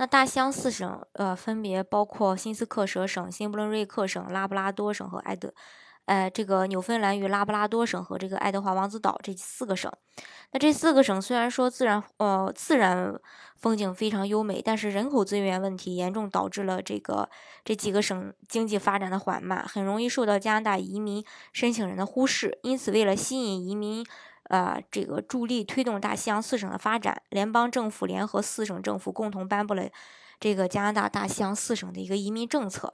那大西洋四省，呃，分别包括新斯克舍省、新布伦瑞克省、拉布拉多省和爱德，呃，这个纽芬兰与拉布拉多省和这个爱德华王子岛这四个省。那这四个省虽然说自然，呃，自然风景非常优美，但是人口资源问题严重导致了这个这几个省经济发展的缓慢，很容易受到加拿大移民申请人的忽视。因此，为了吸引移民，呃，这个助力推动大西洋四省的发展，联邦政府联合四省政府共同颁布了这个加拿大大西洋四省的一个移民政策。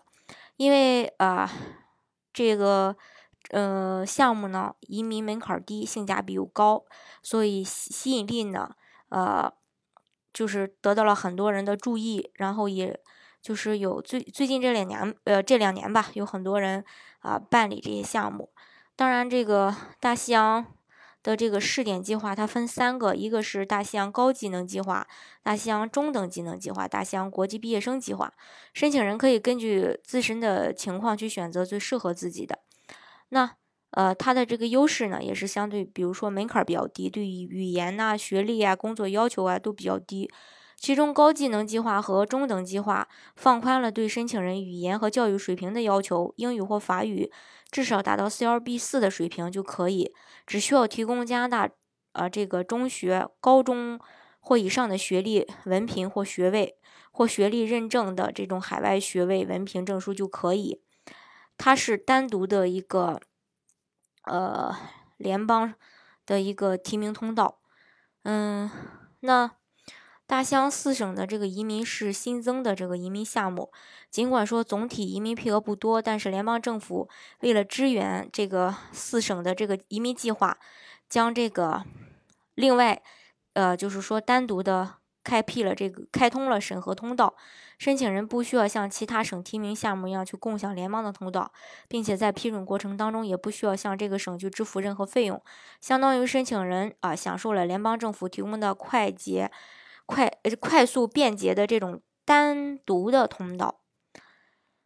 因为啊，这个呃项目呢，移民门槛低，性价比又高，所以吸引力呢，呃，就是得到了很多人的注意。然后也就是有最最近这两年，呃，这两年吧，有很多人啊办理这些项目。当然，这个大西洋。的这个试点计划，它分三个，一个是大西洋高技能计划、大西洋中等技能计划、大西洋国际毕业生计划。申请人可以根据自身的情况去选择最适合自己的。那呃，它的这个优势呢，也是相对，比如说门槛比较低，对于语言呐、学历啊、工作要求啊都比较低。其中高技能计划和中等计划放宽了对申请人语言和教育水平的要求，英语或法语至少达到 CLB 四的水平就可以，只需要提供加拿大呃这个中学、高中或以上的学历文凭或学位或学历认证的这种海外学位文凭证书就可以。它是单独的一个呃联邦的一个提名通道，嗯，那。大西洋四省的这个移民是新增的这个移民项目，尽管说总体移民配额不多，但是联邦政府为了支援这个四省的这个移民计划，将这个另外，呃，就是说单独的开辟了这个开通了审核通道，申请人不需要像其他省提名项目一样去共享联邦的通道，并且在批准过程当中也不需要向这个省去支付任何费用，相当于申请人啊享受了联邦政府提供的快捷。快快速便捷的这种单独的通道，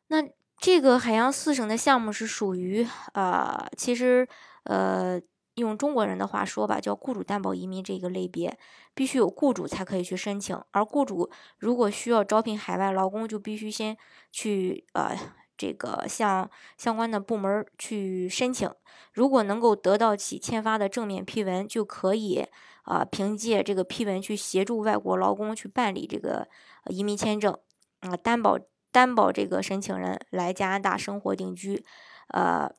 那这个海洋四省的项目是属于呃，其实呃，用中国人的话说吧，叫雇主担保移民这个类别，必须有雇主才可以去申请，而雇主如果需要招聘海外劳工，就必须先去呃。这个向相关的部门去申请，如果能够得到其签发的正面批文，就可以啊，凭借这个批文去协助外国劳工去办理这个移民签证，啊，担保担保这个申请人来加拿大生活定居，呃。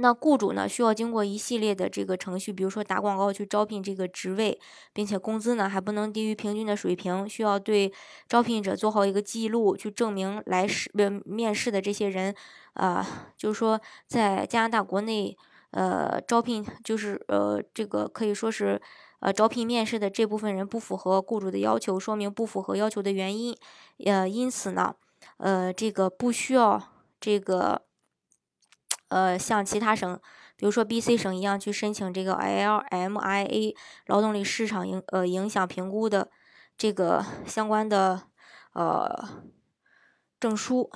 那雇主呢，需要经过一系列的这个程序，比如说打广告去招聘这个职位，并且工资呢还不能低于平均的水平，需要对招聘者做好一个记录，去证明来试呃面试的这些人，呃，就是说在加拿大国内，呃，招聘就是呃这个可以说是呃招聘面试的这部分人不符合雇主的要求，说明不符合要求的原因，呃，因此呢，呃，这个不需要这个。呃，像其他省，比如说 B.C 省一样，去申请这个 L.M.I.A 劳动力市场影呃影响评估的这个相关的呃证书。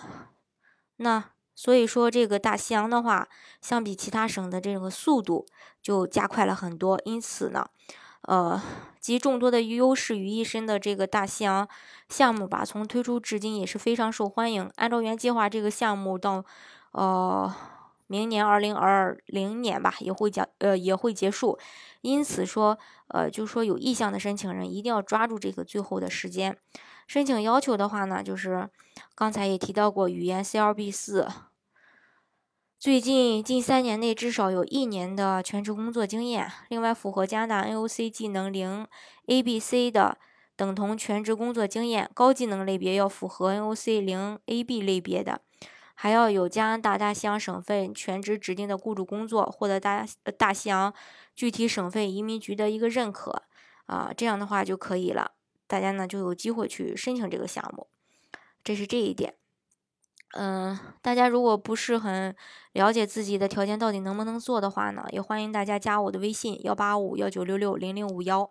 那所以说，这个大西洋的话，相比其他省的这个速度就加快了很多。因此呢，呃，集众多的优势于一身的这个大西洋项目吧，从推出至今也是非常受欢迎。按照原计划，这个项目到呃。明年二零二零年吧，也会讲呃也会结束，因此说呃就说有意向的申请人一定要抓住这个最后的时间。申请要求的话呢，就是刚才也提到过，语言 CLB 四，最近近三年内至少有一年的全职工作经验，另外符合加拿大 NOC 技能零 ABC 的等同全职工作经验，高技能类别要符合 NOC 零 AB 类别的。还要有加拿大大西洋省份全职指定的雇主工作，获得大大西洋具体省份移民局的一个认可，啊，这样的话就可以了。大家呢就有机会去申请这个项目，这是这一点。嗯，大家如果不是很了解自己的条件到底能不能做的话呢，也欢迎大家加我的微信幺八五幺九六六零零五幺，